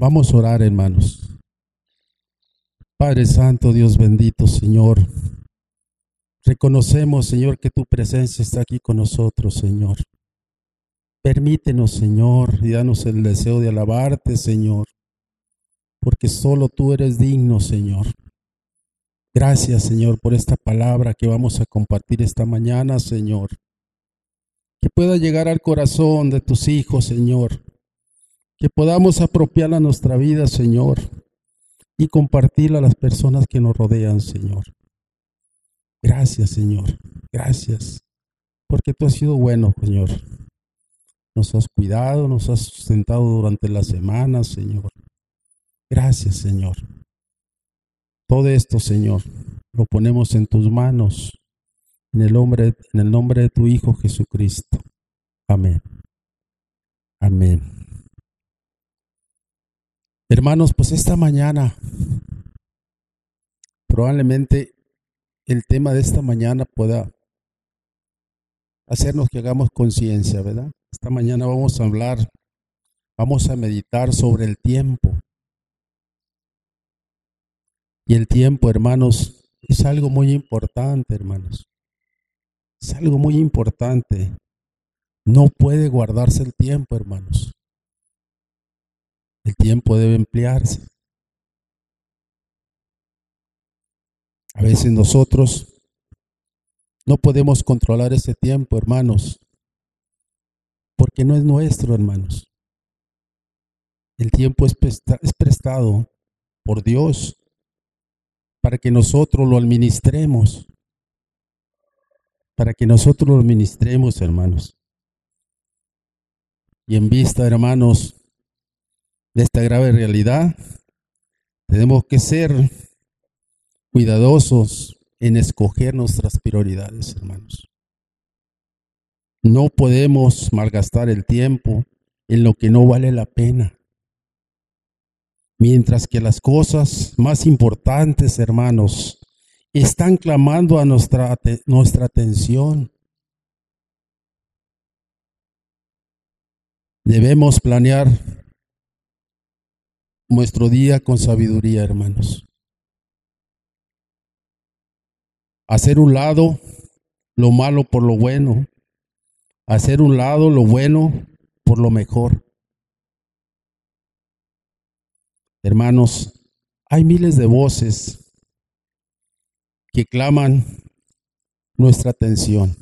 Vamos a orar, hermanos. Padre Santo, Dios bendito, Señor. Reconocemos, Señor, que tu presencia está aquí con nosotros, Señor. Permítenos, Señor, y danos el deseo de alabarte, Señor, porque solo tú eres digno, Señor. Gracias, Señor, por esta palabra que vamos a compartir esta mañana, Señor. Que pueda llegar al corazón de tus hijos, Señor. Que podamos apropiarla a nuestra vida, Señor, y compartirla a las personas que nos rodean, Señor. Gracias, Señor. Gracias. Porque tú has sido bueno, Señor. Nos has cuidado, nos has sustentado durante la semana, Señor. Gracias, Señor. Todo esto, Señor, lo ponemos en tus manos, en el nombre, en el nombre de tu Hijo Jesucristo. Amén. Amén. Hermanos, pues esta mañana, probablemente el tema de esta mañana pueda hacernos que hagamos conciencia, ¿verdad? Esta mañana vamos a hablar, vamos a meditar sobre el tiempo. Y el tiempo, hermanos, es algo muy importante, hermanos. Es algo muy importante. No puede guardarse el tiempo, hermanos. El tiempo debe emplearse. A veces nosotros no podemos controlar ese tiempo, hermanos, porque no es nuestro, hermanos. El tiempo es, prestado por Dios para que nosotros lo administremos, para que nosotros lo administremos, hermanos. Y en vista, hermanos, de esta grave realidad, tenemos que ser cuidadosos en escoger nuestras prioridades, hermanos. No podemos malgastar el tiempo en lo que no vale la pena. Mientras que las cosas más importantes, hermanos, están clamando a nuestra, nuestra atención. Debemos planear nuestro día con sabiduría, hermanos. hacer un lado lo malo por lo bueno, hacer un lado lo bueno por lo mejor. Hermanos, hay miles de voces que claman nuestra atención.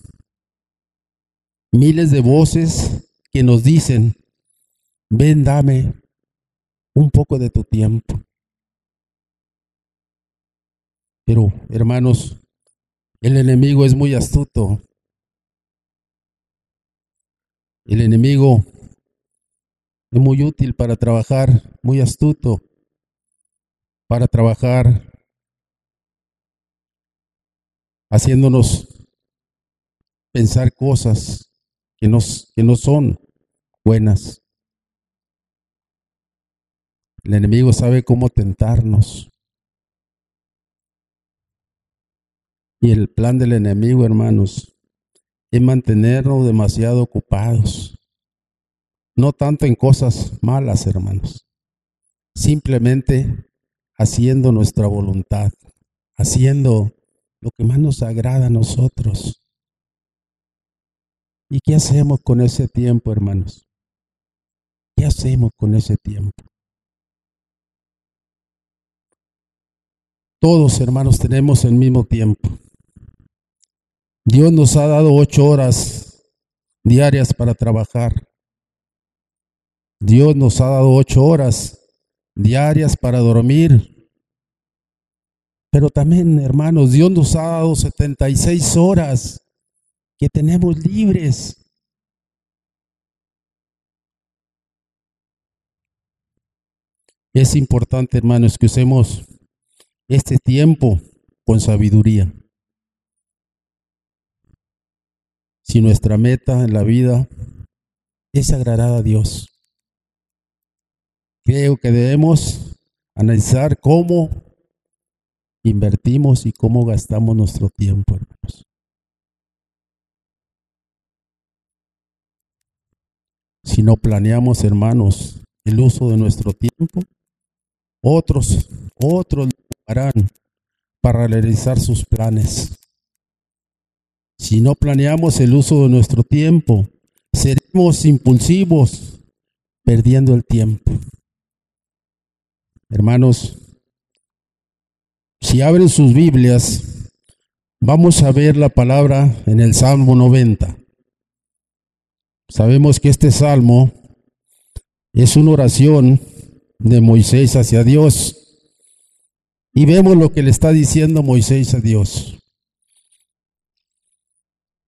Miles de voces que nos dicen, ven, dame un poco de tu tiempo. Pero, hermanos, el enemigo es muy astuto. El enemigo es muy útil para trabajar, muy astuto para trabajar haciéndonos pensar cosas que, nos, que no son buenas. El enemigo sabe cómo tentarnos. Y el plan del enemigo, hermanos, es mantenernos demasiado ocupados. No tanto en cosas malas, hermanos. Simplemente haciendo nuestra voluntad, haciendo lo que más nos agrada a nosotros. ¿Y qué hacemos con ese tiempo, hermanos? ¿Qué hacemos con ese tiempo? Todos, hermanos, tenemos el mismo tiempo. Dios nos ha dado ocho horas diarias para trabajar. Dios nos ha dado ocho horas diarias para dormir. Pero también, hermanos, Dios nos ha dado 76 horas que tenemos libres. Es importante, hermanos, que usemos este tiempo con sabiduría. si nuestra meta en la vida es agradar a Dios. Creo que debemos analizar cómo invertimos y cómo gastamos nuestro tiempo, hermanos. Si no planeamos, hermanos, el uso de nuestro tiempo, otros, otros para realizar sus planes. Si no planeamos el uso de nuestro tiempo, seremos impulsivos, perdiendo el tiempo. Hermanos, si abren sus Biblias, vamos a ver la palabra en el Salmo 90. Sabemos que este salmo es una oración de Moisés hacia Dios. Y vemos lo que le está diciendo Moisés a Dios.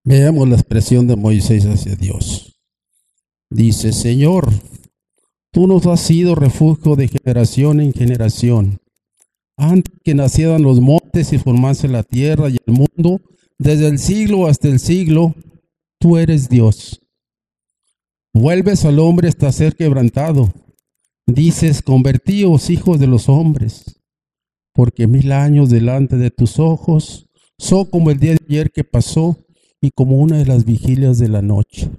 Veamos la expresión de Moisés hacia Dios. Dice, Señor, tú nos has sido refugio de generación en generación. Antes que nacieran los montes y formase la tierra y el mundo, desde el siglo hasta el siglo, tú eres Dios. Vuelves al hombre hasta ser quebrantado. Dices, convertíos hijos de los hombres, porque mil años delante de tus ojos son como el día de ayer que pasó y como una de las vigilias de la noche.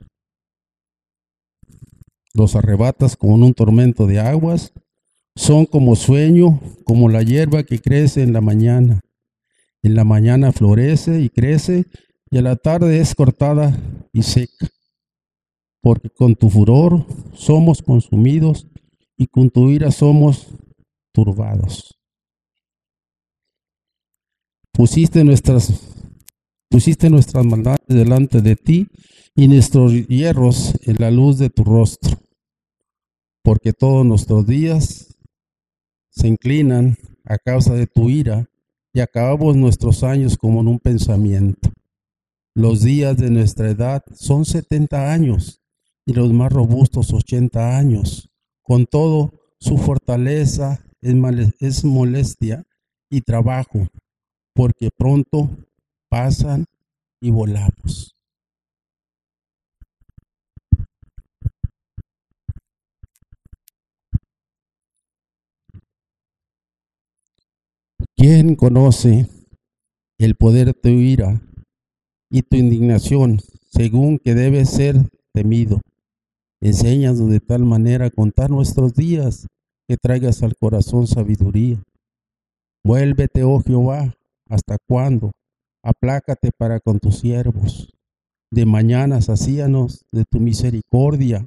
Los arrebatas como un tormento de aguas, son como sueño, como la hierba que crece en la mañana. En la mañana florece y crece, y a la tarde es cortada y seca. Porque con tu furor somos consumidos y con tu ira somos turbados. Pusiste nuestras Pusiste nuestras maldades delante de ti y nuestros hierros en la luz de tu rostro, porque todos nuestros días se inclinan a causa de tu ira y acabamos nuestros años como en un pensamiento. Los días de nuestra edad son setenta años y los más robustos ochenta años. Con todo, su fortaleza es molestia y trabajo, porque pronto pasan y volamos. ¿Quién conoce el poder de tu ira y tu indignación según que debe ser temido? Enséñanos de tal manera a contar nuestros días que traigas al corazón sabiduría. Vuélvete, oh Jehová, ¿hasta cuándo? aplácate para con tus siervos. De mañana sacíanos de tu misericordia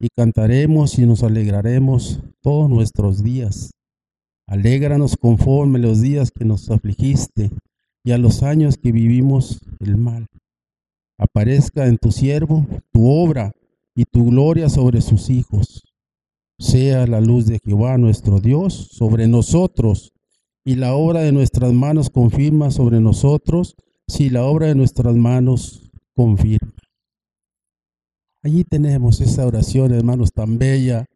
y cantaremos y nos alegraremos todos nuestros días. Alégranos conforme los días que nos afligiste y a los años que vivimos el mal. Aparezca en tu siervo tu obra y tu gloria sobre sus hijos. Sea la luz de Jehová nuestro Dios sobre nosotros y la obra de nuestras manos confirma sobre nosotros si la obra de nuestras manos confirma. Allí tenemos esa oración, hermanos, tan bella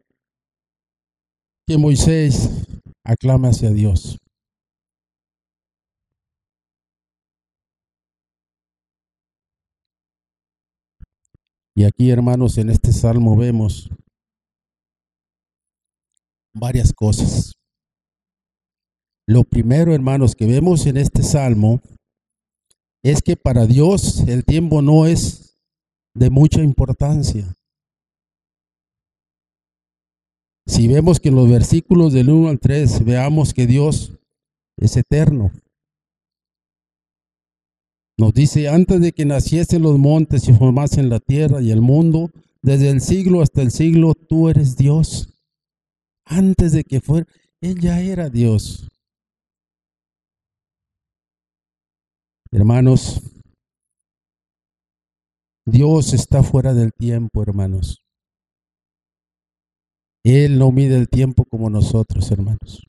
que Moisés aclama hacia Dios. Y aquí, hermanos, en este salmo vemos varias cosas. Lo primero, hermanos, que vemos en este salmo es que para Dios el tiempo no es de mucha importancia. Si vemos que en los versículos del 1 al 3 veamos que Dios es eterno. Nos dice, antes de que naciesen los montes y formasen la tierra y el mundo, desde el siglo hasta el siglo, tú eres Dios. Antes de que fuera, Él ya era Dios. Hermanos, Dios está fuera del tiempo, hermanos. Él no mide el tiempo como nosotros, hermanos.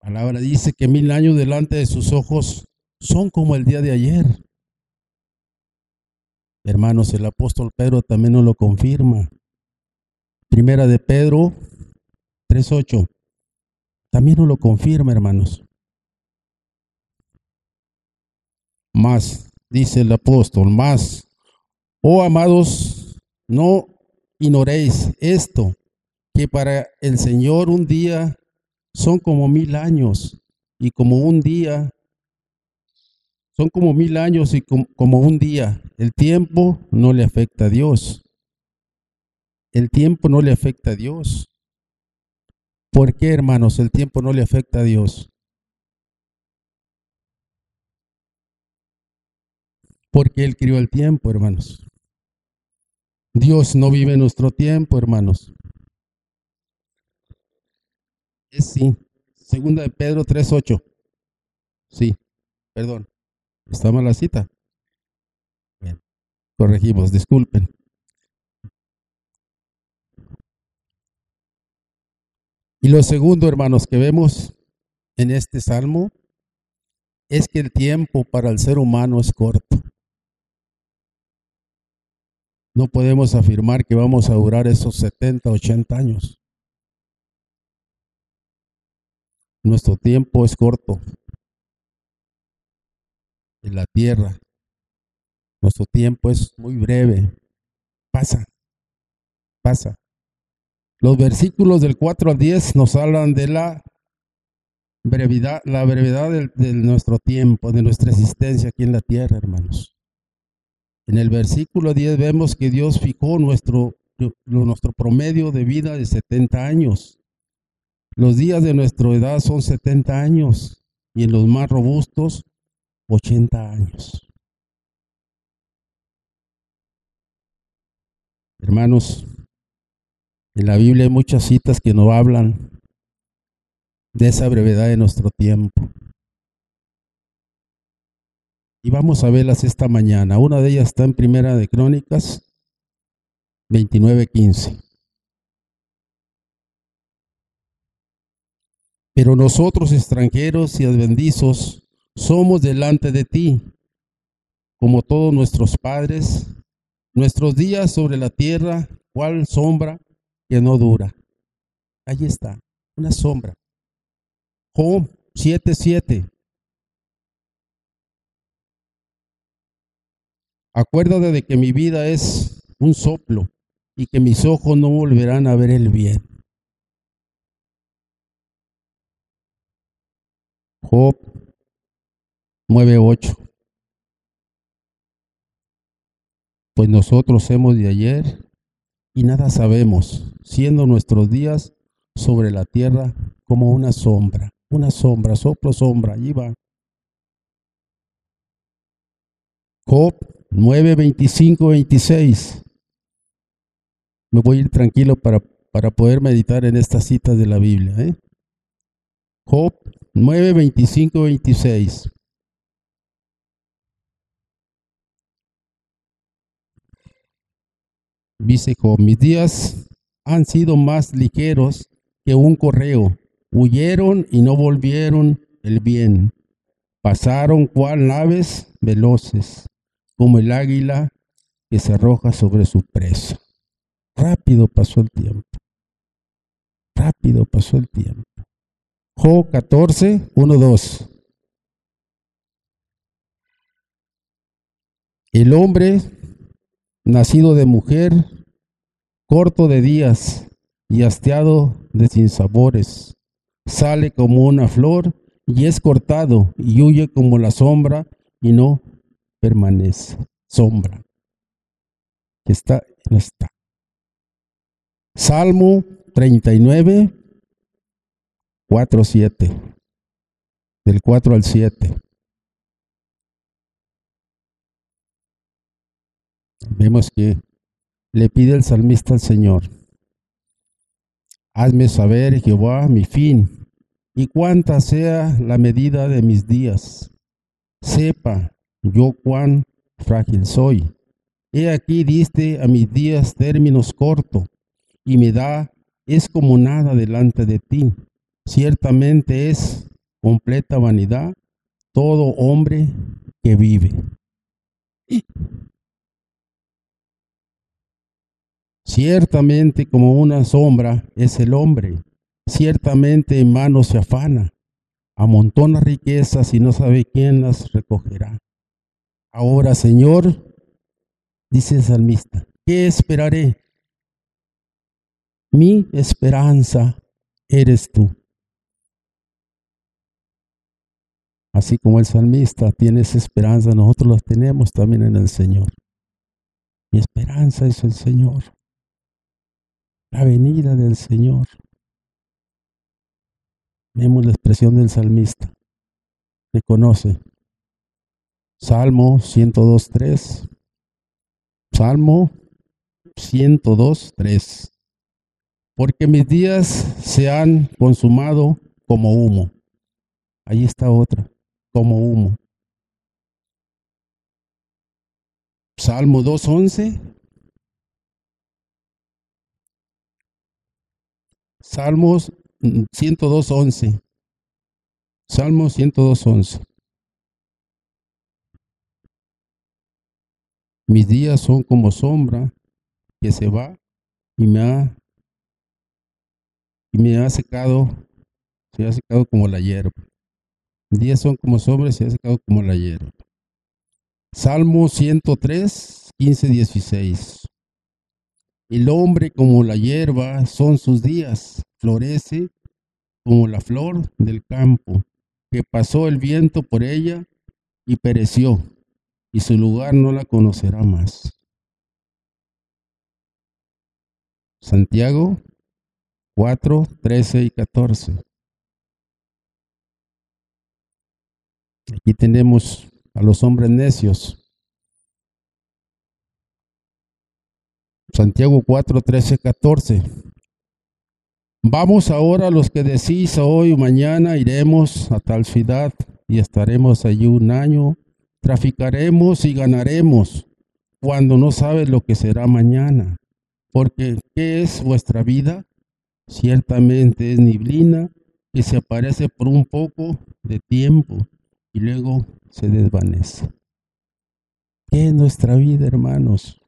La palabra dice que mil años delante de sus ojos son como el día de ayer. Hermanos, el apóstol Pedro también nos lo confirma. Primera de Pedro 3.8. También nos lo confirma, hermanos. Más, dice el apóstol, más, oh amados, no ignoréis esto, que para el Señor un día son como mil años y como un día, son como mil años y como, un día. El tiempo no le afecta a Dios. el tiempo no le afecta a Dios. ¿Por qué, hermanos, el tiempo no le afecta a Dios? Porque Él crió el tiempo, hermanos. Dios no vive nuestro tiempo, hermanos. Es sí. Segunda de Pedro 3.8. Sí, perdón. Está mal la cita. Corregimos, disculpen. Y lo segundo, hermanos, que vemos en este salmo es que el tiempo para el ser humano es corto. No podemos afirmar que vamos a durar esos 70, 80 años. Nuestro tiempo es corto en la tierra. Nuestro tiempo es muy breve. Pasa, pasa. Los versículos del 4 al 10 nos hablan de la brevedad, la brevedad de, nuestro tiempo, de nuestra existencia aquí en la tierra, hermanos. En el versículo 10 vemos que Dios fijó nuestro, nuestro promedio de vida de 70 años. Los días de nuestra edad son 70 años y en los más robustos 80 años. Hermanos, en la Biblia hay muchas citas que nos hablan de esa brevedad de nuestro tiempo. Y vamos a verlas esta mañana. Una de ellas está en Primera de Crónicas 29:15. Pero nosotros extranjeros y adventizos somos delante de ti, como todos nuestros padres, nuestros días sobre la tierra, cual sombra que no dura. Ahí está, una sombra. Job 7:7. Acuérdate de que mi vida es un soplo y que mis ojos no volverán a ver el bien. Job 9:8. Pues nosotros hemos de ayer y nada sabemos, siendo nuestros días sobre la tierra como una sombra, una sombra, soplo, sombra, allí va. Job 9, 25, 26. Me voy a ir tranquilo para, para poder meditar en estas citas de la Biblia. ¿eh? Job 9, 25, 26. Dice Job, mis días han sido más ligeros que un correo. Huyeron y no volvieron el bien. Pasaron cual naves veloces, como el águila que se arroja sobre su presa. Rápido pasó el tiempo. Rápido pasó el tiempo. Job 14, 1, 2. El hombre nacido de mujer, corto de días y hastiado de sinsabores. Sale como una flor y es cortado y huye como la sombra y no permanece. Sombra. Que está, no está. Salmo 39, 4, 7. Del 4 al 7. Vemos que le pide el salmista al Señor, hazme saber, Jehová, mi fin, y cuánta sea la medida de mis días. Sepa yo cuán frágil soy. He aquí diste a mis días términos cortos, y mi da es como nada delante de ti. Ciertamente es completa vanidad todo hombre que vive. Ciertamente como una sombra es el hombre, ciertamente en mano se afana, amontona riquezas y no sabe quién las recogerá. Ahora, Señor, dice el salmista, ¿qué esperaré? Mi esperanza eres tú. Así como el salmista tiene esa esperanza, nosotros la tenemos también en el Señor. Mi esperanza es el Señor. la venida del Señor. Vemos la expresión del salmista. Reconoce. Salmo 102.3. Salmo 102.3. Porque mis días se han consumado como humo. Ahí está otra, como humo. Salmo 2.11. Salmos 102.11. Salmo 102.11. Mis días son como sombra que se va y me ha, y me ha secado, se ha secado como la hierba. Mis días son como sombra y se ha secado como la hierba. Salmo 103, 15, 16. El hombre como la hierba son sus días, florece como la flor del campo, que pasó el viento por ella y pereció, y su lugar no la conocerá más. Santiago 4, 13 y 14. Aquí tenemos a los hombres necios. Santiago 4, 13, 14. Vamos ahora los que decís hoy o mañana iremos a tal ciudad y estaremos allí un año, traficaremos y ganaremos cuando no sabes lo que será mañana. Porque ¿qué es vuestra vida? Ciertamente es niblina que se aparece por un poco de tiempo y luego se desvanece. ¿Qué es nuestra vida, hermanos?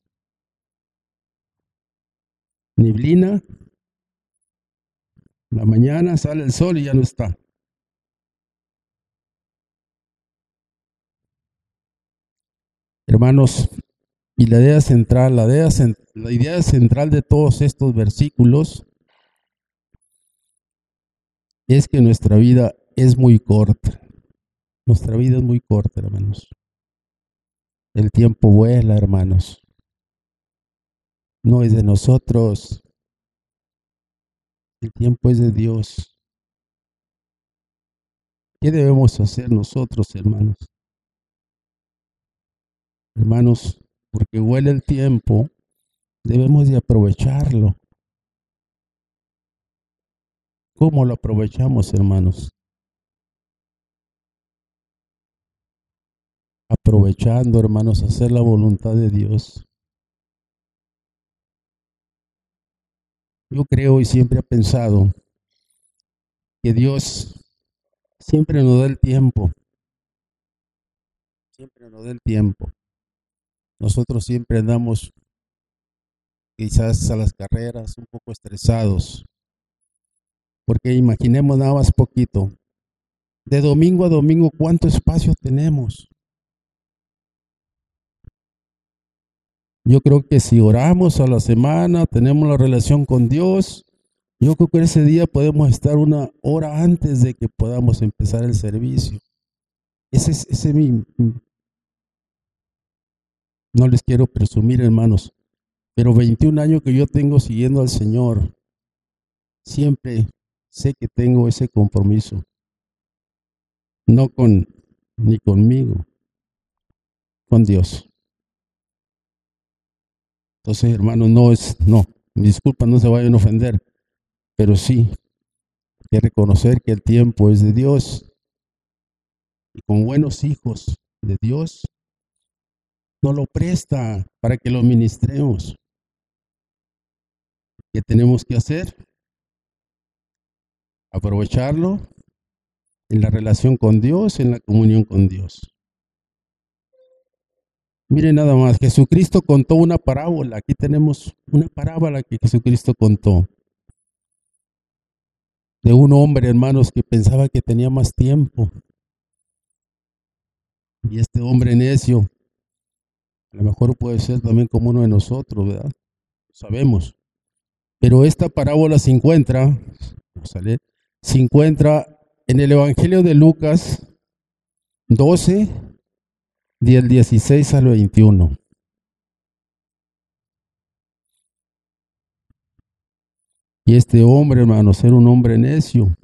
Niblina. La mañana sale el sol y ya no está. Hermanos, y la idea central, la idea, central de todos estos versículos es que nuestra vida es muy corta. Nuestra vida es muy corta, hermanos. El tiempo vuela, hermanos. No es de nosotros. El tiempo es de Dios. ¿Qué debemos hacer nosotros, hermanos? Hermanos, porque huele el tiempo, debemos de aprovecharlo. ¿Cómo lo aprovechamos, hermanos? aprovechando, hermanos, hacer la voluntad de Dios. Yo creo y siempre he pensado que Dios siempre nos da el tiempo. Siempre nos da el tiempo. Nosotros siempre andamos quizás a las carreras un poco estresados. Porque imaginemos nada más poquito. De domingo a domingo, ¿cuánto espacio tenemos? Yo creo que si oramos a la semana, tenemos la relación con Dios, yo creo que ese día podemos estar una hora antes de que podamos empezar el servicio. Ese es ese mi, no les quiero presumir, hermanos, pero 21 años que yo tengo siguiendo al Señor, siempre sé que tengo ese compromiso. No con ni conmigo, con Dios. Entonces, hermano, no es, no, disculpa, no se vayan a ofender, pero sí, hay que reconocer que el tiempo es de Dios y con buenos hijos de Dios no lo presta para que lo ministremos. ¿Qué tenemos que hacer? Aprovecharlo en la relación con Dios, en la comunión con Dios. Miren nada más, Jesucristo contó una parábola. Aquí tenemos una parábola que Jesucristo contó. De un hombre, hermanos, que pensaba que tenía más tiempo. Y este hombre necio, a lo mejor puede ser también como uno de nosotros, ¿verdad? Sabemos. Pero esta parábola se encuentra, se encuentra en el Evangelio de Lucas 12, del 16 al 21. Y este hombre, hermanos, era un hombre necio,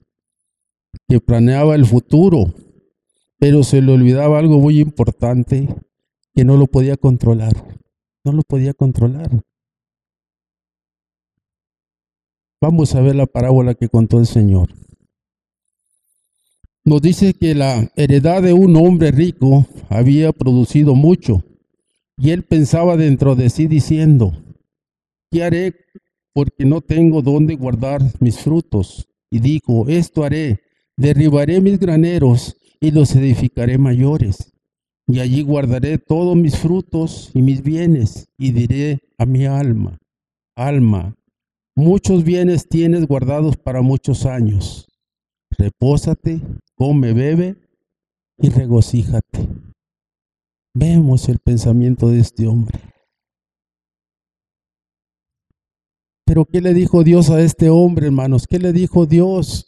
que planeaba el futuro, pero se le olvidaba algo muy importante, que no lo podía controlar. No lo podía controlar. Vamos a ver la parábola que contó el Señor. Nos dice que la heredad de un hombre rico había producido mucho, y él pensaba dentro de sí diciendo, ¿qué haré porque no tengo dónde guardar mis frutos. Y dijo, esto haré, derribaré mis graneros y los edificaré mayores. Y allí guardaré todos mis frutos y mis bienes, y diré a mi alma, alma, muchos bienes tienes guardados para muchos años. Repósate, come, bebe y regocíjate. Vemos el pensamiento de este hombre. Pero ¿qué le dijo Dios a este hombre, hermanos? ¿Qué le dijo Dios?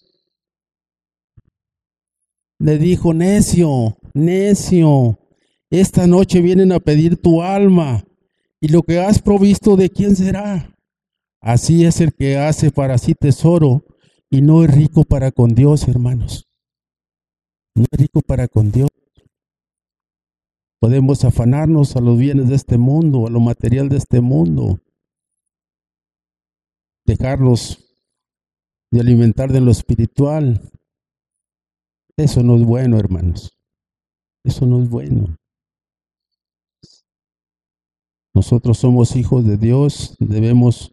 Le dijo, necio, necio, esta noche vienen a pedir tu alma y lo que has provisto de quién será. Así es el que hace para sí tesoro y no es rico para con Dios, hermanos. No es rico para con Dios. Podemos afanarnos a los bienes de este mundo, a lo material de este mundo, dejarlos de alimentar de lo espiritual. Eso no es bueno, hermanos. Eso no es bueno. Nosotros somos hijos de Dios, debemos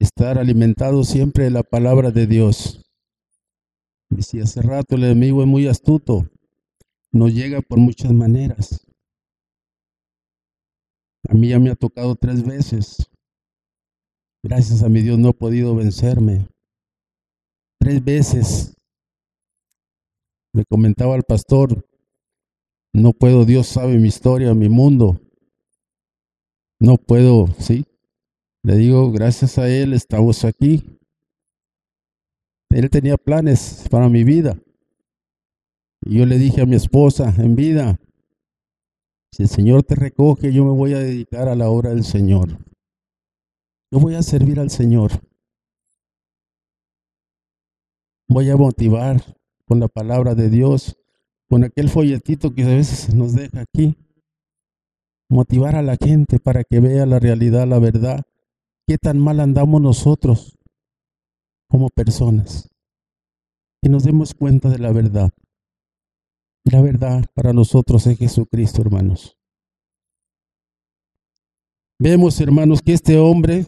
estar alimentados siempre de la palabra de Dios. Y si hace rato el enemigo es muy astuto, nos llega por muchas maneras. A mí ya me ha tocado tres veces Gracias a mi Dios no he podido vencerme. Tres veces me comentaba el pastor, no puedo, Dios sabe mi historia, mi mundo. No puedo, ¿sí? Le digo, gracias a Él estamos aquí. Él tenía planes para mi vida. Y yo le dije a mi esposa en vida, si el Señor te recoge, yo me voy a dedicar a la obra del Señor. Yo voy a servir al Señor. Voy a motivar con la palabra de Dios, con aquel folletito que a veces nos deja aquí. Motivar a la gente para que vea la realidad, la verdad. ¿Qué tan mal andamos nosotros como personas? Que nos demos cuenta de la verdad. Y la verdad para nosotros es Jesucristo, hermanos. Vemos, hermanos, que este hombre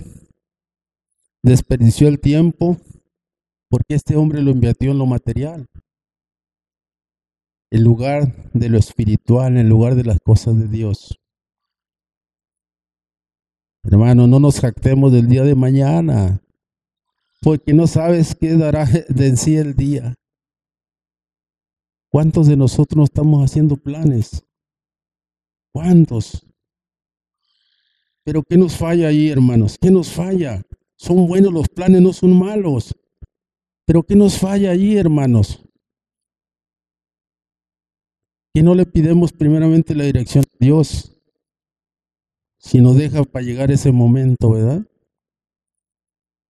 desperdició el tiempo porque este hombre lo invirtió en lo material, en lugar de lo espiritual, en lugar de las cosas de Dios. Hermano, no nos jactemos del día de mañana, porque no sabes qué dará de sí el día. ¿Cuántos de nosotros no estamos haciendo planes? ¿Cuántos? Pero ¿qué nos falla ahí, hermanos? ¿Qué nos falla? Son buenos los planes, no son malos. Pero ¿qué nos falla allí, hermanos? Que no le pidemos primeramente la dirección a Dios, si nos deja para llegar ese momento, ¿verdad?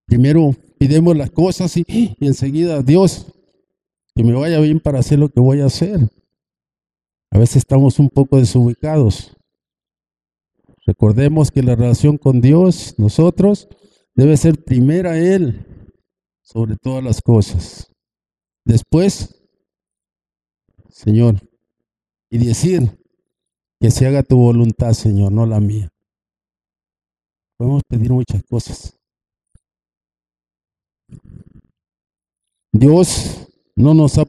Primero pidemos las cosas y, y enseguida, Dios, que me vaya bien para hacer lo que voy a hacer. A veces estamos un poco desubicados. Recordemos que la relación con Dios, nosotros, debe ser primera Él sobre todas las cosas. Después, Señor, y decir que se haga tu voluntad, Señor, no la mía. Podemos pedir muchas cosas. Dios no nos ha,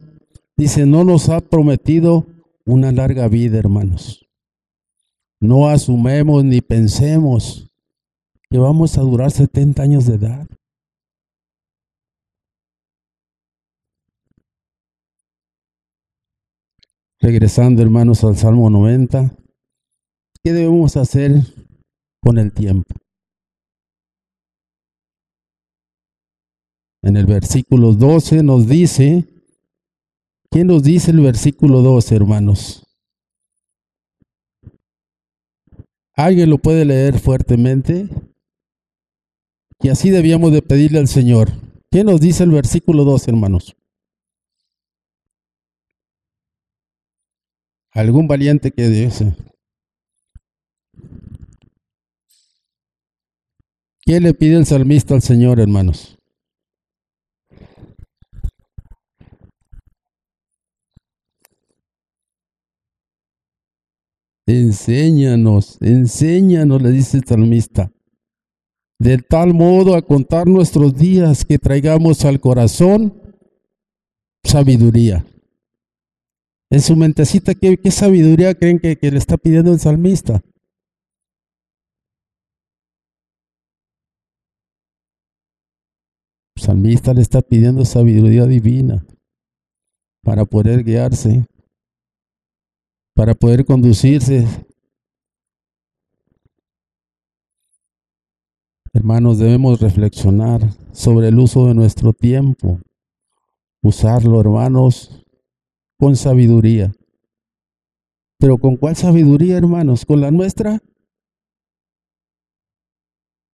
dice, no nos ha prometido una larga vida, hermanos. No asumemos ni pensemos que vamos a durar 70 años de edad. Regresando, hermanos, al Salmo 90, ¿qué debemos hacer con el tiempo? En el versículo 12 nos dice, ¿quién nos dice el versículo 12, hermanos? ¿Alguien lo puede leer fuertemente? Y así debíamos de pedirle al Señor. ¿Qué nos dice el versículo 2, hermanos? Algún valiente que dice. ¿Qué le pide el salmista al Señor, hermanos? Enséñanos, enséñanos, le dice el salmista, de tal modo a contar nuestros días que traigamos al corazón sabiduría. En su mentecita, ¿qué, sabiduría creen que, le está pidiendo el salmista? El salmista le está pidiendo sabiduría divina para poder guiarse para poder conducirse. Hermanos, debemos reflexionar sobre el uso de nuestro tiempo, usarlo, hermanos, con sabiduría. Pero ¿con cuál sabiduría, hermanos? ¿Con la nuestra?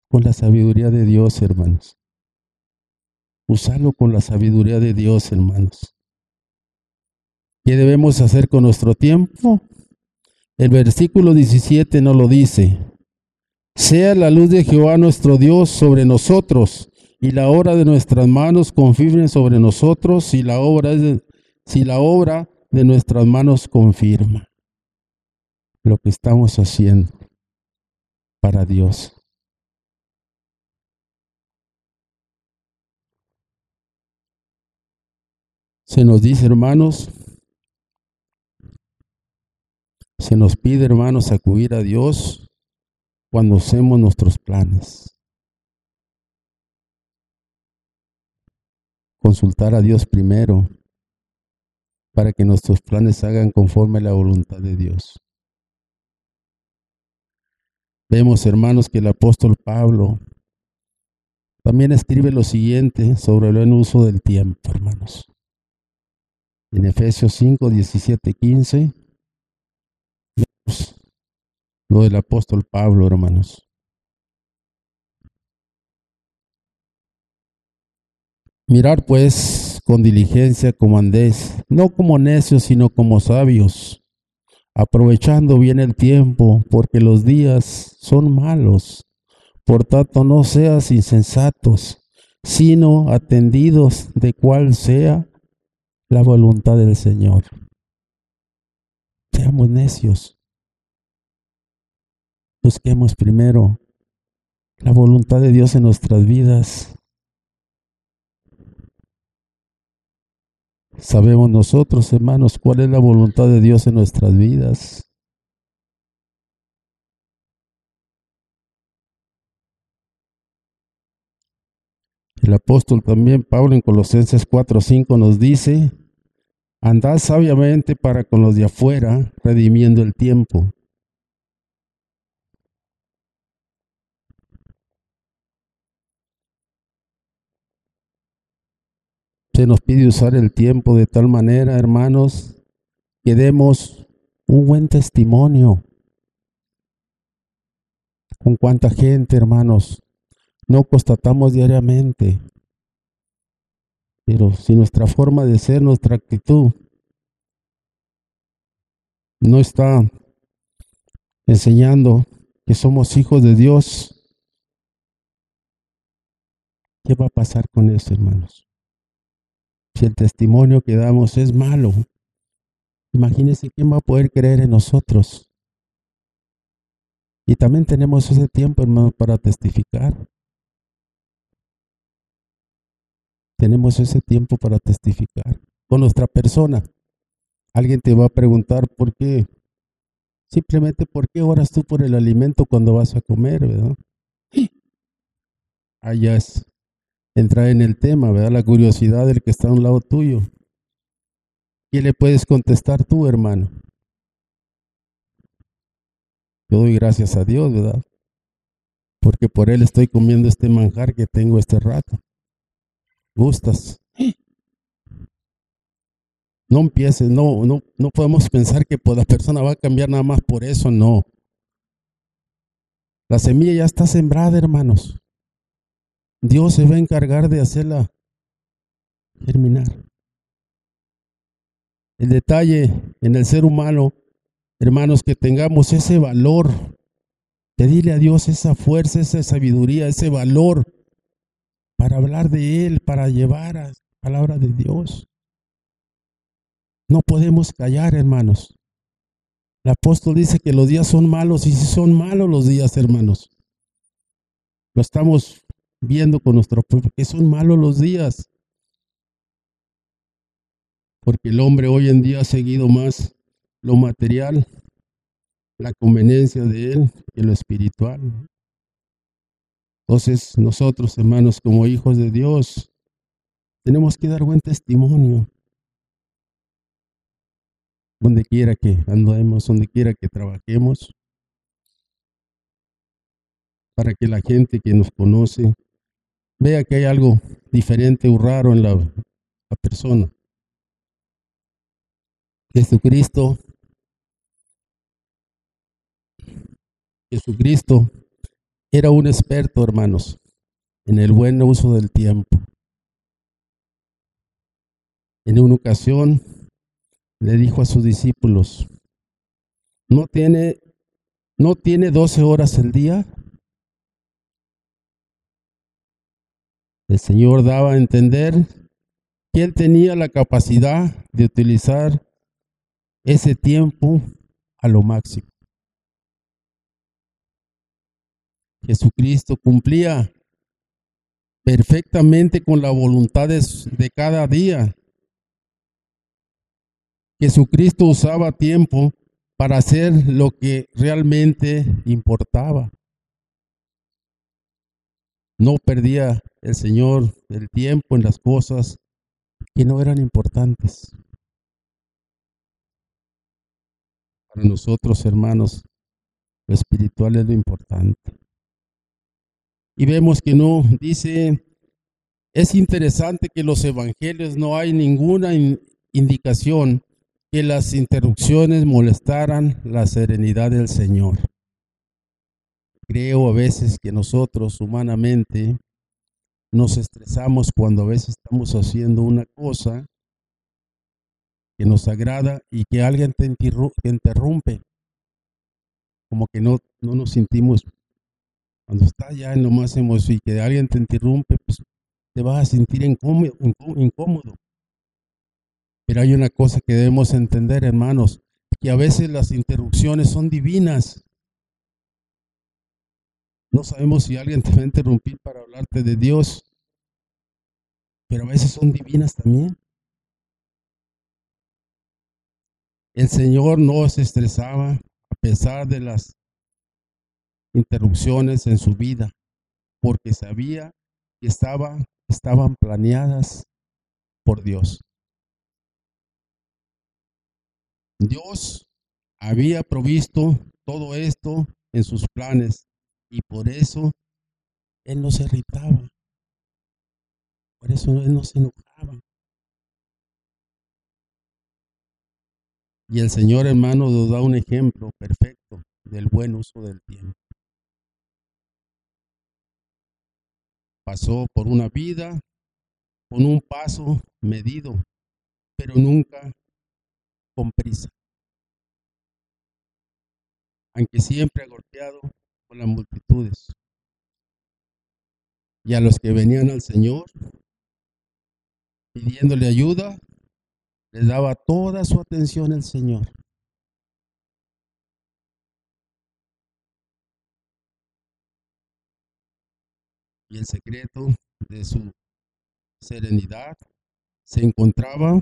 Con la sabiduría de Dios, hermanos. Usarlo con la sabiduría de Dios, hermanos. ¿Qué debemos hacer con nuestro tiempo? El versículo 17 nos lo dice. Sea la luz de Jehová nuestro Dios sobre nosotros y la obra de nuestras manos confirme sobre nosotros si la obra, es si la obra de nuestras manos confirma lo que estamos haciendo para Dios. Se nos dice, hermanos, se nos pide, hermanos, acudir a Dios cuando hacemos nuestros planes. Consultar a Dios primero para que nuestros planes hagan conforme a la voluntad de Dios. Vemos, hermanos, que el apóstol Pablo también escribe lo siguiente sobre el buen uso del tiempo, hermanos. En Efesios 5, 17, 15 lo del apóstol Pablo, hermanos. Mirar pues con diligencia como andés, no como necios, sino como sabios, aprovechando bien el tiempo, porque los días son malos. Por tanto, no seas insensatos, sino atendidos de cuál sea la voluntad del Señor. Seamos necios. Busquemos primero la voluntad de Dios en nuestras vidas. Sabemos nosotros, hermanos, cuál es la voluntad de Dios en nuestras vidas. El apóstol también, Pablo, en Colosenses 4:5 nos dice, andad sabiamente para con los de afuera, redimiendo el tiempo. Nos pide usar el tiempo de tal manera, hermanos, que demos un buen testimonio. Con cuánta gente, hermanos, no constatamos diariamente. Pero si nuestra forma de ser, nuestra actitud, no está enseñando que somos hijos de Dios, ¿qué va a pasar con eso, hermanos? Si el testimonio que damos es malo, imagínense quién va a poder creer en nosotros. Y también tenemos ese tiempo, hermano, para testificar. Tenemos ese tiempo para testificar con nuestra persona. Alguien te va a preguntar por qué. Simplemente por qué oras tú por el alimento cuando vas a comer, ¿verdad? Allá es entrar en el tema, ¿verdad? La curiosidad del que está a un lado tuyo. ¿Qué le puedes contestar tú, hermano? Yo doy gracias a Dios, ¿verdad? Porque por Él estoy comiendo este manjar que tengo este rato. ¿Gustas? No empieces, no, no, no podemos pensar que pues, la persona va a cambiar nada más por eso, no. La semilla ya está sembrada, hermanos. Dios se va a encargar de hacerla germinar. El detalle en el ser humano, hermanos, que tengamos ese valor, pedirle a Dios esa fuerza, esa sabiduría, ese valor para hablar de Él, para llevar a la palabra de Dios. No podemos callar, hermanos. El apóstol dice que los días son malos y si son malos los días, hermanos. Lo estamos viendo con nuestro pueblo, que son malos los días. Porque el hombre hoy en día ha seguido más lo material, la conveniencia de él, que lo espiritual. Entonces nosotros, hermanos, como hijos de Dios, tenemos que dar buen testimonio donde quiera que andemos, donde quiera que trabajemos, para que la gente que nos conoce vea que hay algo diferente o raro en la, la persona. Jesucristo, Jesucristo era un experto, hermanos, en el buen uso del tiempo. En una ocasión le dijo a sus discípulos, ¿no tiene, no tiene 12 horas el día? El Señor daba a entender que Él tenía la capacidad de utilizar ese tiempo a lo máximo. Jesucristo cumplía perfectamente con la voluntad de cada día Jesucristo usaba tiempo para hacer lo que realmente importaba. No perdía el Señor el tiempo en las cosas que no eran importantes. Para nosotros, hermanos, lo espiritual es lo importante. Y vemos que no, dice, es interesante que los evangelios no hay ninguna indicación que las interrupciones molestaran la serenidad del Señor. Creo a veces que nosotros humanamente nos estresamos cuando a veces estamos haciendo una cosa que nos agrada y que alguien te interrumpe. Como que no, no nos sentimos, cuando está ya en lo más emocional y que alguien te interrumpe, pues te vas a sentir incómodo. incómodo. Pero hay una cosa que debemos entender, hermanos, que a veces las interrupciones son divinas. No sabemos si alguien te va a interrumpir para hablarte de Dios, pero a veces son divinas también. El Señor no se estresaba a pesar de las interrupciones en su vida, porque sabía que estaba, estaban planeadas por Dios. Dios había provisto todo esto en sus planes y por eso Él no se irritaba. Por eso Él no se enojaba. Y el Señor hermano nos da un ejemplo perfecto del buen uso del tiempo. Pasó por una vida con un paso medido, pero nunca con prisa, aunque siempre golpeado las multitudes. Y a los que venían al Señor pidiéndole ayuda, les daba toda su atención el Señor. Y el secreto de su serenidad se encontraba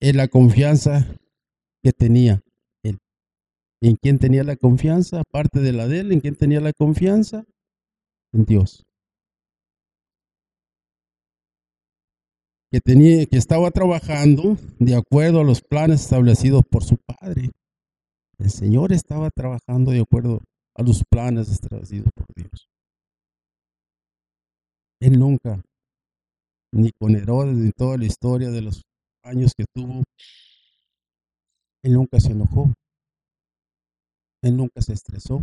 en la confianza que tenía. ¿En quién tenía la confianza? Aparte de la de él, ¿en quién tenía la confianza? En Dios. Que, tenía, que estaba trabajando de acuerdo a los planes establecidos por su padre. El Señor estaba trabajando de acuerdo a los planes establecidos por Dios. Él nunca, ni con Herodes, ni toda la historia de los años que tuvo, él nunca se enojó. Él nunca se estresó.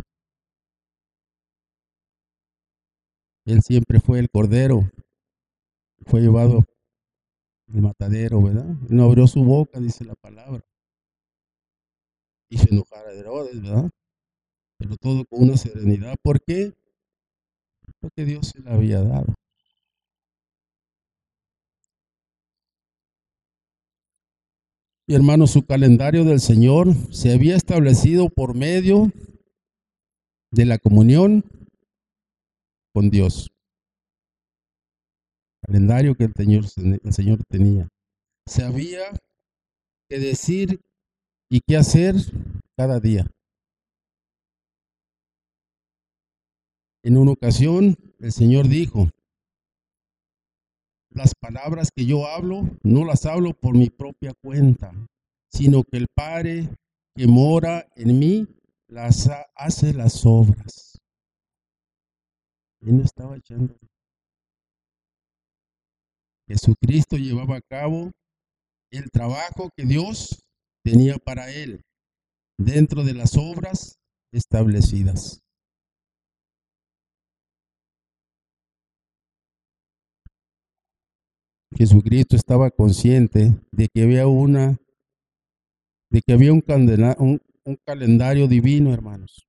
Él siempre fue el cordero, fue llevado al matadero, ¿verdad? No abrió su boca, dice la palabra. Hizo enojar a Herodes, ¿verdad? Pero todo con una serenidad. ¿Por qué? Porque Dios se la había dado. Y hermano, su calendario del Señor se había establecido por medio de la comunión con Dios. Calendario que el Señor, el Señor tenía. Sabía qué decir y qué hacer cada día. En una ocasión, el Señor dijo, las palabras que yo hablo, no las hablo por mi propia cuenta, sino que el Padre que mora en mí las hace las obras. Y no estaba echando. Jesucristo llevaba a cabo el trabajo que Dios tenía para él dentro de las obras establecidas. Jesucristo estaba consciente de que había una, de que había un, un, un calendario divino, hermanos,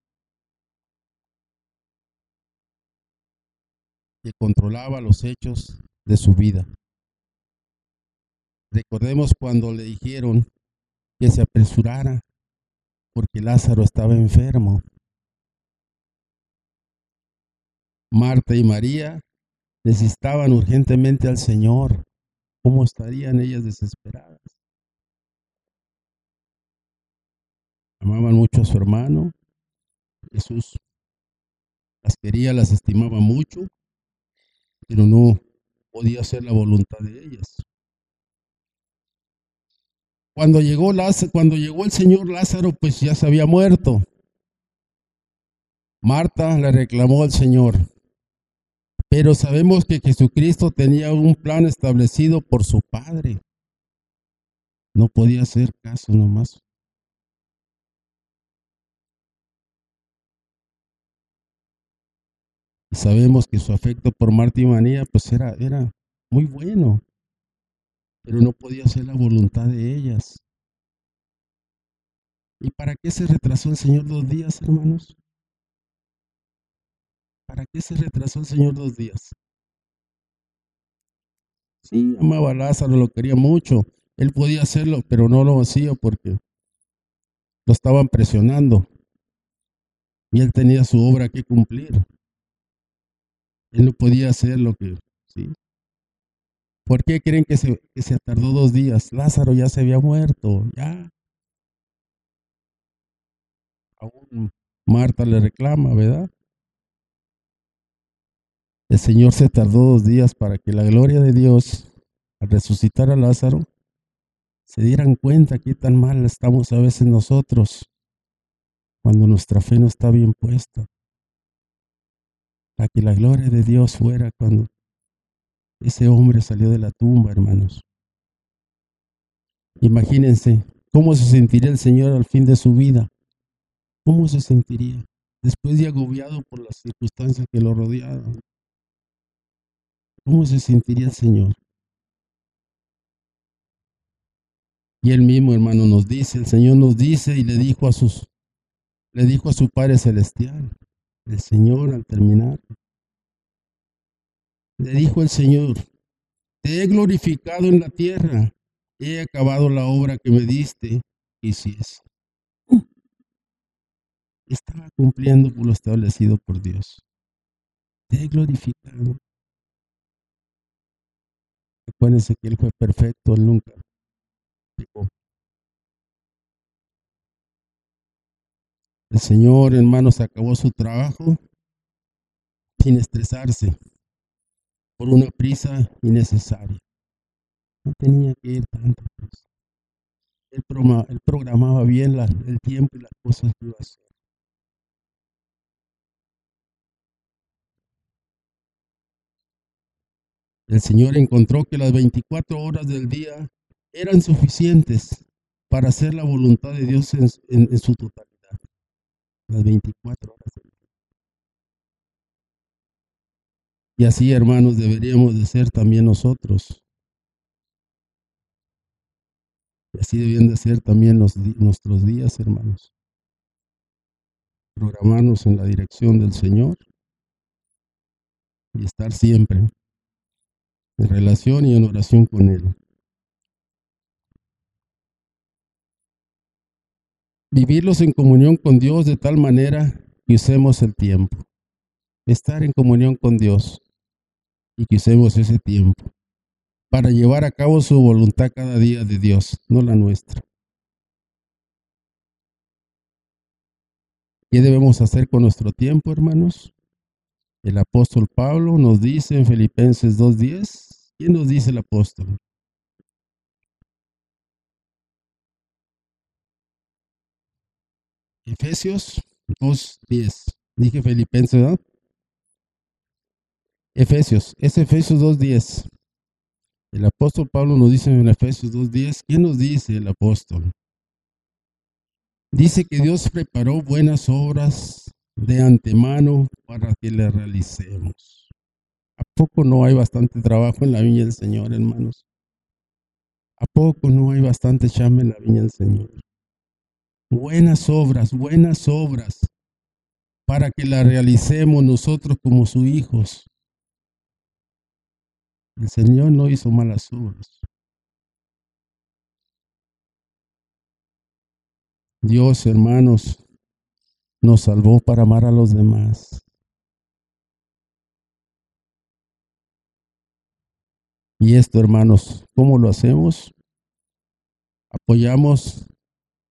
que controlaba los hechos de su vida. Recordemos cuando le dijeron que se apresurara porque Lázaro estaba enfermo. Marta y María necesitaban urgentemente al Señor. ¿Cómo estarían ellas desesperadas? Amaban mucho a su hermano. Jesús las quería, las estimaba mucho, pero no podía hacer la voluntad de ellas. Cuando llegó, Lázaro, cuando llegó el Señor Lázaro, pues ya se había muerto. Marta le reclamó al Señor, pero sabemos que Jesucristo tenía un plan establecido por su Padre. No podía hacer caso nomás. Sabemos que su afecto por Marta y pues era, era muy bueno, pero no podía hacer la voluntad de ellas. ¿Y para qué se retrasó el Señor dos días, hermanos? ¿Para qué se retrasó el Señor dos días? Sí, amaba a Lázaro, lo quería mucho. Él podía hacerlo, pero no lo hacía porque lo estaban presionando. Y él tenía su obra que cumplir. Él no podía hacer lo que, ¿sí? ¿Por qué creen que se, que se tardó dos días? Lázaro ya se había muerto, ya. Aún Marta le reclama, ¿verdad? El Señor se tardó dos días para que la gloria de Dios, al resucitar a Lázaro, se dieran cuenta qué tan mal estamos a veces nosotros cuando nuestra fe no está bien puesta para que la gloria de Dios fuera cuando ese hombre salió de la tumba, hermanos. Imagínense cómo se sentiría el Señor al fin de su vida. ¿Cómo se sentiría después de agobiado por las circunstancias que lo rodeaban? ¿Cómo se sentiría el Señor? Y él mismo, hermano, nos dice, el Señor nos dice y le dijo a sus, le dijo a su Padre Celestial, el Señor al terminar. Le dijo el Señor, te he glorificado en la tierra, he acabado la obra que me diste y hiciese. Estaba cumpliendo lo establecido por Dios. Te he glorificado. Acuérdense que Él fue perfecto, Él nunca El Señor, hermanos, acabó su trabajo sin estresarse por una prisa innecesaria. No tenía que ir tanto. Pues. Él, programaba bien el tiempo y las cosas que iba a hacer. El Señor encontró que las 24 horas del día eran suficientes para hacer la voluntad de Dios en su totalidad las 24 horas Y así, hermanos, deberíamos de ser también nosotros. Y así debían de ser también nuestros días, hermanos. Programarnos en la dirección del Señor y estar siempre en relación y en oración con Él. Vivirlos en comunión con Dios de tal manera que usemos el tiempo. Estar en comunión con Dios y que usemos ese tiempo para llevar a cabo su voluntad cada día de Dios, no la nuestra. ¿Qué debemos hacer con nuestro tiempo, hermanos? El apóstol Pablo nos dice en Filipenses 2.10, ¿quién nos dice el apóstol? Efesios 2.10. Dije Filipenses, ¿no? Efesios, es Efesios 2.10. El apóstol Pablo nos dice en Efesios 2.10, ¿quién nos dice el apóstol? Dice que Dios preparó buenas obras de antemano para que le realicemos. ¿A poco no hay bastante trabajo en la viña del Señor, hermanos? ¿A poco no hay bastante chamba en la viña del Señor? Buenas obras, buenas obras, para que la realicemos nosotros como sus hijos. El Señor no hizo malas obras. Dios, hermanos, nos salvó para amar a los demás. Y esto, hermanos, ¿cómo lo hacemos? Apoyamos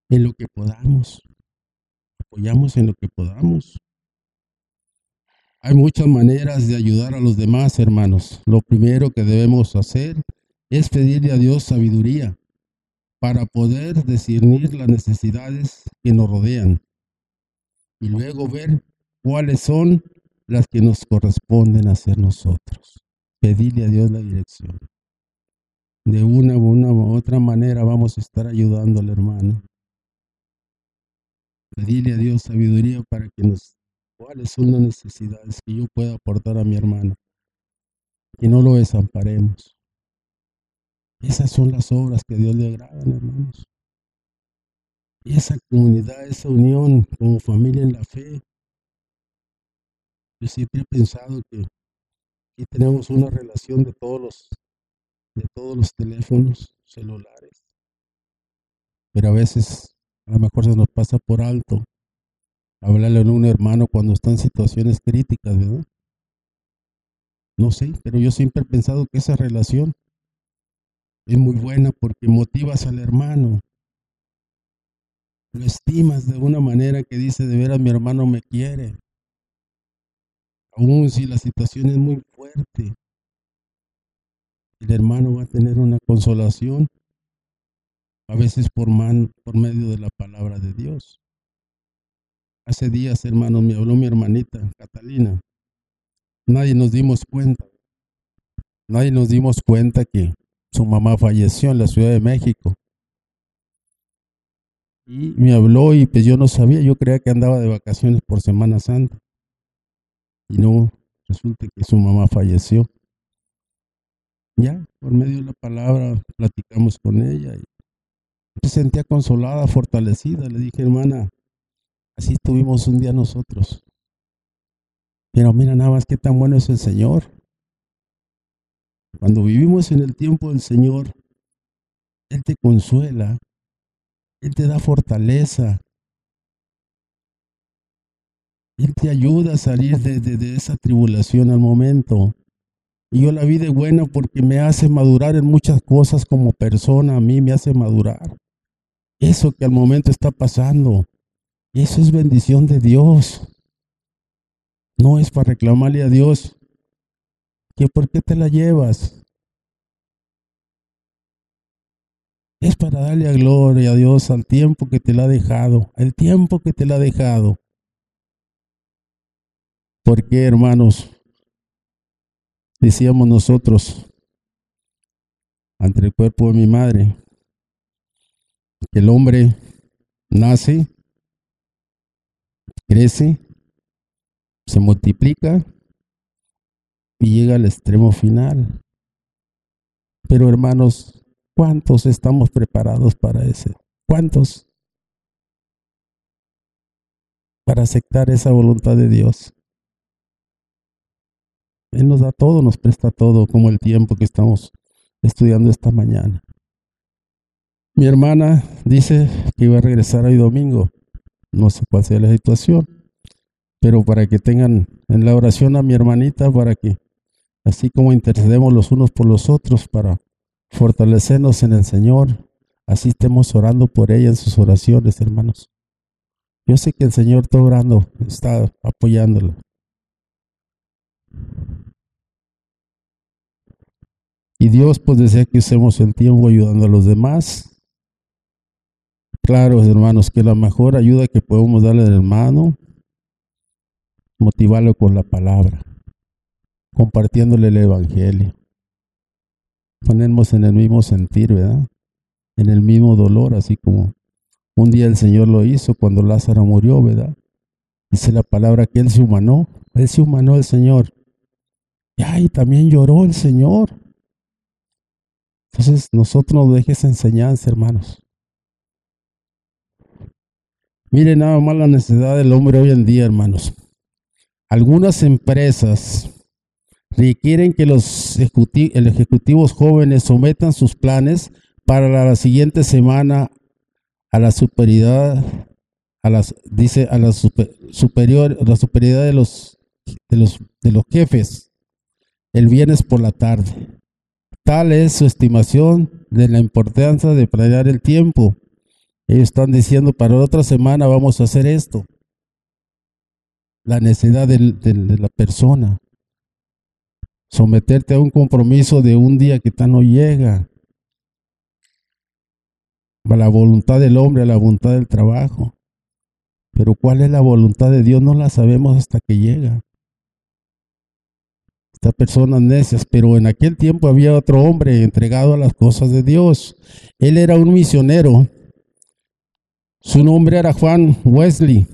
en lo que podamos. Apoyamos en lo que podamos. Hay muchas maneras de ayudar a los demás, hermanos. Lo primero que debemos hacer es pedirle a Dios sabiduría para poder discernir las necesidades que nos rodean y luego ver cuáles son las que nos corresponden hacer nosotros. Pedirle a Dios la dirección. De una u otra manera vamos a estar ayudando al hermano. Pedirle a Dios sabiduría para que nos cuáles son las necesidades que yo pueda aportar a mi hermano. Que no lo desamparemos. Esas son las obras que a Dios le agradan, hermanos. Esa comunidad, esa unión como familia en la fe. Yo siempre he pensado que aquí tenemos una relación de todos los, de todos los teléfonos celulares. Pero a veces a lo mejor se nos pasa por alto hablarle a un hermano cuando está en situaciones críticas, ¿verdad? No sé, pero yo siempre he pensado que esa relación es muy buena porque motivas al hermano. Lo estimas de una manera que dice, de veras mi hermano me quiere. Aún si la situación es muy fuerte, el hermano va a tener una consolación, a veces por, man, por medio de la palabra de Dios. Hace días, hermanos, me habló mi hermanita Catalina. Nadie nos dimos cuenta. Nadie nos dimos cuenta que su mamá falleció en la Ciudad de México. Y me habló y pues yo no sabía, yo creía que andaba de vacaciones por Semana Santa. Y no, resulta que su mamá falleció. Ya, por medio de la palabra, platicamos con ella y se sentía consolada, fortalecida. Le dije, hermana, Así estuvimos un día nosotros. Pero mira nada más qué tan bueno es el Señor. Cuando vivimos en el tiempo del Señor, Él te consuela, Él te da fortaleza, Él te ayuda a salir de, de, esa tribulación al momento. Y yo la vi de buena porque me hace madurar en muchas cosas como persona, a mí me hace madurar. Eso que al momento está pasando, eso es bendición de Dios. No es para reclamarle a Dios que por qué te la llevas. Es para darle a gloria a Dios al tiempo que te la ha dejado, al tiempo que te la ha dejado. Porque, hermanos, decíamos nosotros ante el cuerpo de mi madre, que el hombre nace crece, se multiplica y llega al extremo final. Pero hermanos, ¿cuántos estamos preparados para ese? ¿Cuántos? Para aceptar esa voluntad de Dios. Él nos da todo, nos presta todo, como el tiempo que estamos estudiando esta mañana. Mi hermana dice que iba a regresar hoy domingo. No sé cuál sea la situación, pero para que tengan en la oración a mi hermanita, para que así como intercedemos los unos por los otros, para fortalecernos en el Señor, así estemos orando por ella en sus oraciones, hermanos. Yo sé que el Señor está orando, está apoyándola. Y Dios pues desea que usemos el tiempo ayudando a los demás. Claro, hermanos, que la mejor ayuda que podemos darle al hermano, motivarlo con la palabra, compartiéndole el Evangelio. Ponemos en el mismo sentir, ¿verdad? En el mismo dolor, así como un día el Señor lo hizo cuando Lázaro murió, ¿verdad? Dice la palabra que Él se humanó, Él se humanó el Señor. Y ay, también lloró el Señor. Entonces, nosotros nos dejes enseñanza, hermanos. Miren nada más la necesidad del hombre hoy en día, hermanos. Algunas empresas requieren que los ejecutivos jóvenes sometan sus planes para la siguiente semana a la superioridad, a las, dice a la superior, la superioridad de los, de los, de los jefes el viernes por la tarde. Tal es su estimación de la importancia de planear el tiempo. Ellos están diciendo, para otra semana vamos a hacer esto. La necesidad de, la persona. Someterte a un compromiso de un día que tal no llega. A la voluntad del hombre, a la voluntad del trabajo. Pero cuál es la voluntad de Dios no la sabemos hasta que llega estas personas necias, pero en aquel tiempo había otro hombre entregado a las cosas de Dios. Él era un misionero. Su nombre era Juan Wesley.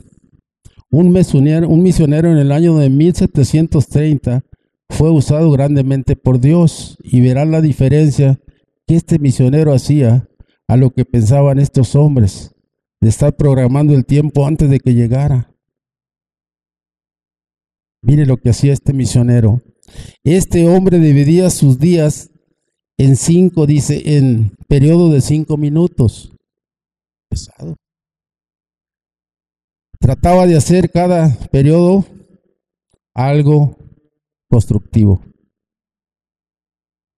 Un misionero, un misionero en el año de 1730 fue usado grandemente por Dios y verán la diferencia que este misionero hacía a lo que pensaban estos hombres de estar programando el tiempo antes de que llegara. Mire lo que hacía este misionero. Este hombre dividía sus días en cinco, dice, en periodo de cinco minutos. Pesado. Trataba de hacer cada periodo algo constructivo.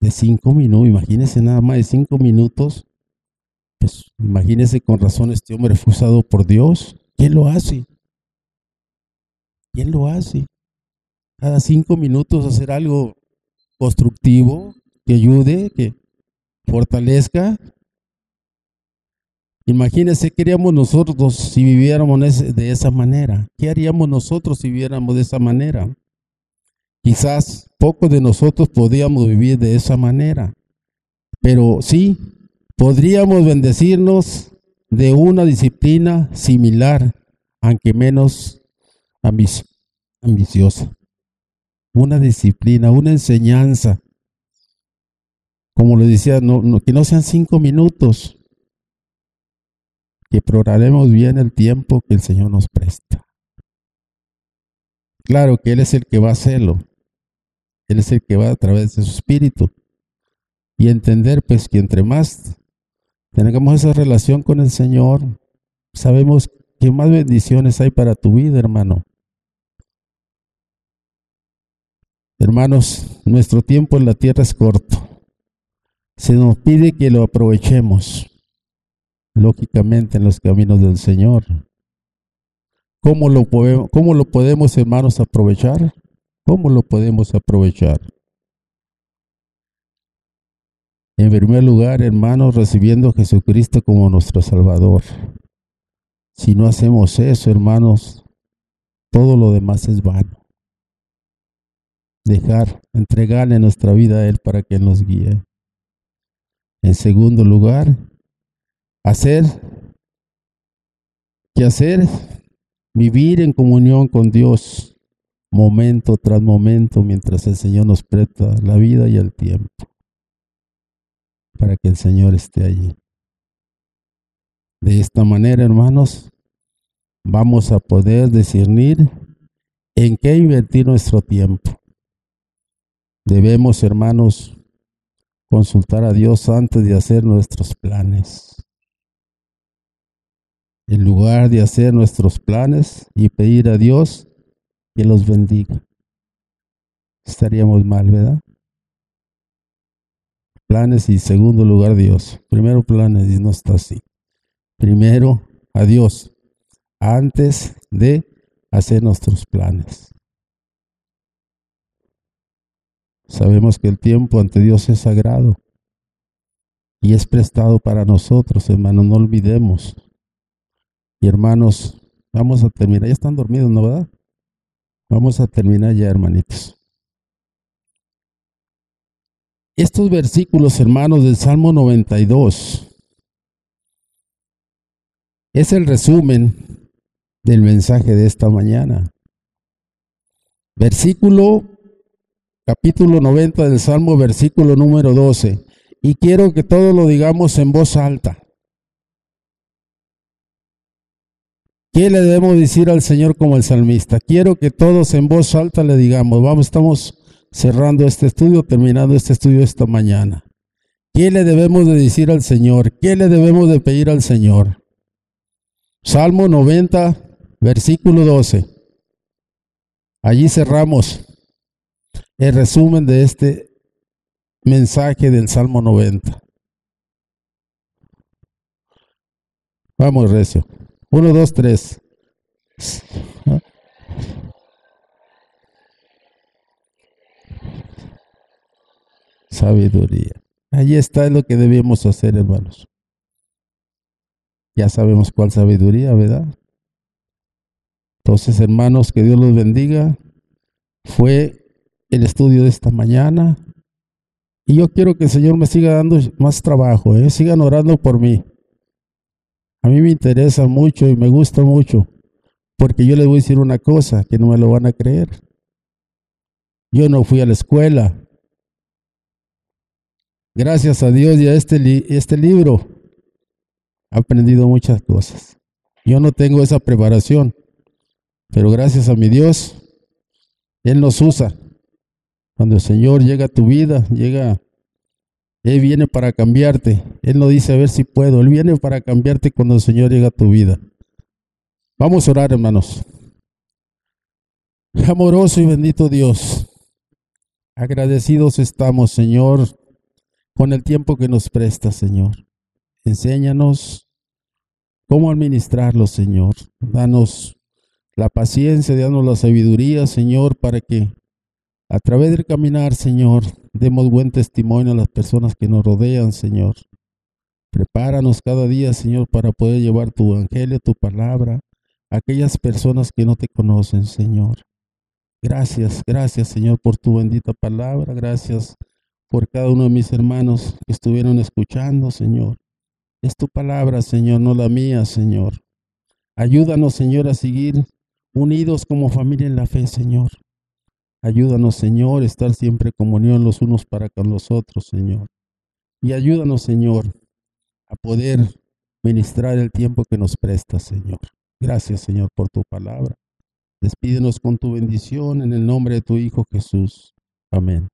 De cinco minutos, imagínese nada más de cinco minutos. Pues imagínese con razón este hombre fue usado por Dios. ¿Quién lo hace? ¿Quién lo hace? Cada cinco minutos hacer algo constructivo, que ayude, que fortalezca. Imagínense qué haríamos nosotros si viviéramos de esa manera. ¿Qué haríamos nosotros si viviéramos de esa manera? Quizás pocos de nosotros podíamos vivir de esa manera, pero sí, podríamos bendecirnos de una disciplina similar, aunque menos ambiciosa una disciplina, una enseñanza. Como le decía, no, que no sean cinco minutos, que programemos bien el tiempo que el Señor nos presta. Claro que Él es el que va a hacerlo. Él es el que va a través de su espíritu. Y entender pues que entre más tengamos esa relación con el Señor, sabemos que más bendiciones hay para tu vida, hermano. Hermanos, nuestro tiempo en la tierra es corto. Se nos pide que lo aprovechemos, lógicamente, en los caminos del Señor. ¿Cómo lo, podemos, cómo lo podemos, hermanos, aprovechar? ¿Cómo lo podemos aprovechar? En primer lugar, hermanos, recibiendo a Jesucristo como nuestro Salvador. Si no hacemos eso, hermanos, todo lo demás es vano dejar, entregarle nuestra vida a Él para que nos guíe. En segundo lugar, hacer, ¿qué hacer? Vivir en comunión con Dios, momento tras momento mientras el Señor nos presta la vida y el tiempo para que el Señor esté allí. De esta manera, hermanos, vamos a poder discernir en qué invertir nuestro tiempo. Debemos, hermanos, consultar a Dios antes de hacer nuestros planes. En lugar de hacer nuestros planes y pedir a Dios que los bendiga. Estaríamos mal, ¿verdad? Planes y segundo lugar Dios. Primero planes y no está así. Primero a Dios antes de hacer nuestros planes. Sabemos que el tiempo ante Dios es sagrado y es prestado para nosotros, hermanos, no olvidemos. Y hermanos, vamos a terminar. Ya están dormidos, ¿no verdad? Vamos a terminar ya, hermanitos. Estos versículos, hermanos, del Salmo 92 es el resumen del mensaje de esta mañana. Versículo, capítulo 90 del Salmo, versículo número 12. Y quiero que todos lo digamos en voz alta. ¿Qué le debemos decir al Señor como el salmista? Quiero que todos en voz alta le digamos, vamos, estamos cerrando este estudio, terminando este estudio esta mañana. ¿Qué le debemos de decir al Señor? ¿Qué le debemos de pedir al Señor? Salmo 90, versículo 12. Allí cerramos el resumen de este mensaje del Salmo 90. Vamos, Recio. Uno, dos, tres. Sabiduría. Allí está lo que debemos hacer, hermanos. Ya sabemos cuál sabiduría, ¿verdad? Entonces, hermanos, que Dios los bendiga. Fue el estudio de esta mañana. Y yo quiero que el Señor me siga dando más trabajo, ¿eh? sigan orando por mí. A mí me interesa mucho y me gusta mucho, porque yo les voy a decir una cosa que no me lo van a creer. Yo no fui a la escuela. Gracias a Dios y a este, este libro he aprendido muchas cosas. Yo no tengo esa preparación, pero gracias a mi Dios, Él nos usa. Cuando el Señor llega a tu vida, llega él viene para cambiarte. Él no dice a ver si puedo. Él viene para cambiarte cuando el Señor llega a tu vida. Vamos a orar, hermanos. Amoroso y bendito Dios. Agradecidos estamos, Señor, con el tiempo que nos presta, Señor. Enséñanos cómo administrarlo, Señor. Danos la paciencia, danos la sabiduría, Señor, para que a través del caminar, Señor, demos buen testimonio a las personas que nos rodean, Señor. Prepáranos cada día, Señor, para poder llevar tu evangelio, tu palabra, a aquellas personas que no te conocen, Señor. Gracias, gracias, Señor, por tu bendita palabra. Gracias por cada uno de mis hermanos que estuvieron escuchando, Señor. Es tu palabra, Señor, no la mía, Señor. Ayúdanos, Señor, a seguir unidos como familia en la fe, Señor. Ayúdanos, Señor, a estar siempre en comunión los unos para con los otros, Señor. Y ayúdanos, Señor, a poder ministrar el tiempo que nos presta, Señor. Gracias, Señor, por tu palabra. Despídenos con tu bendición en el nombre de tu Hijo Jesús. Amén.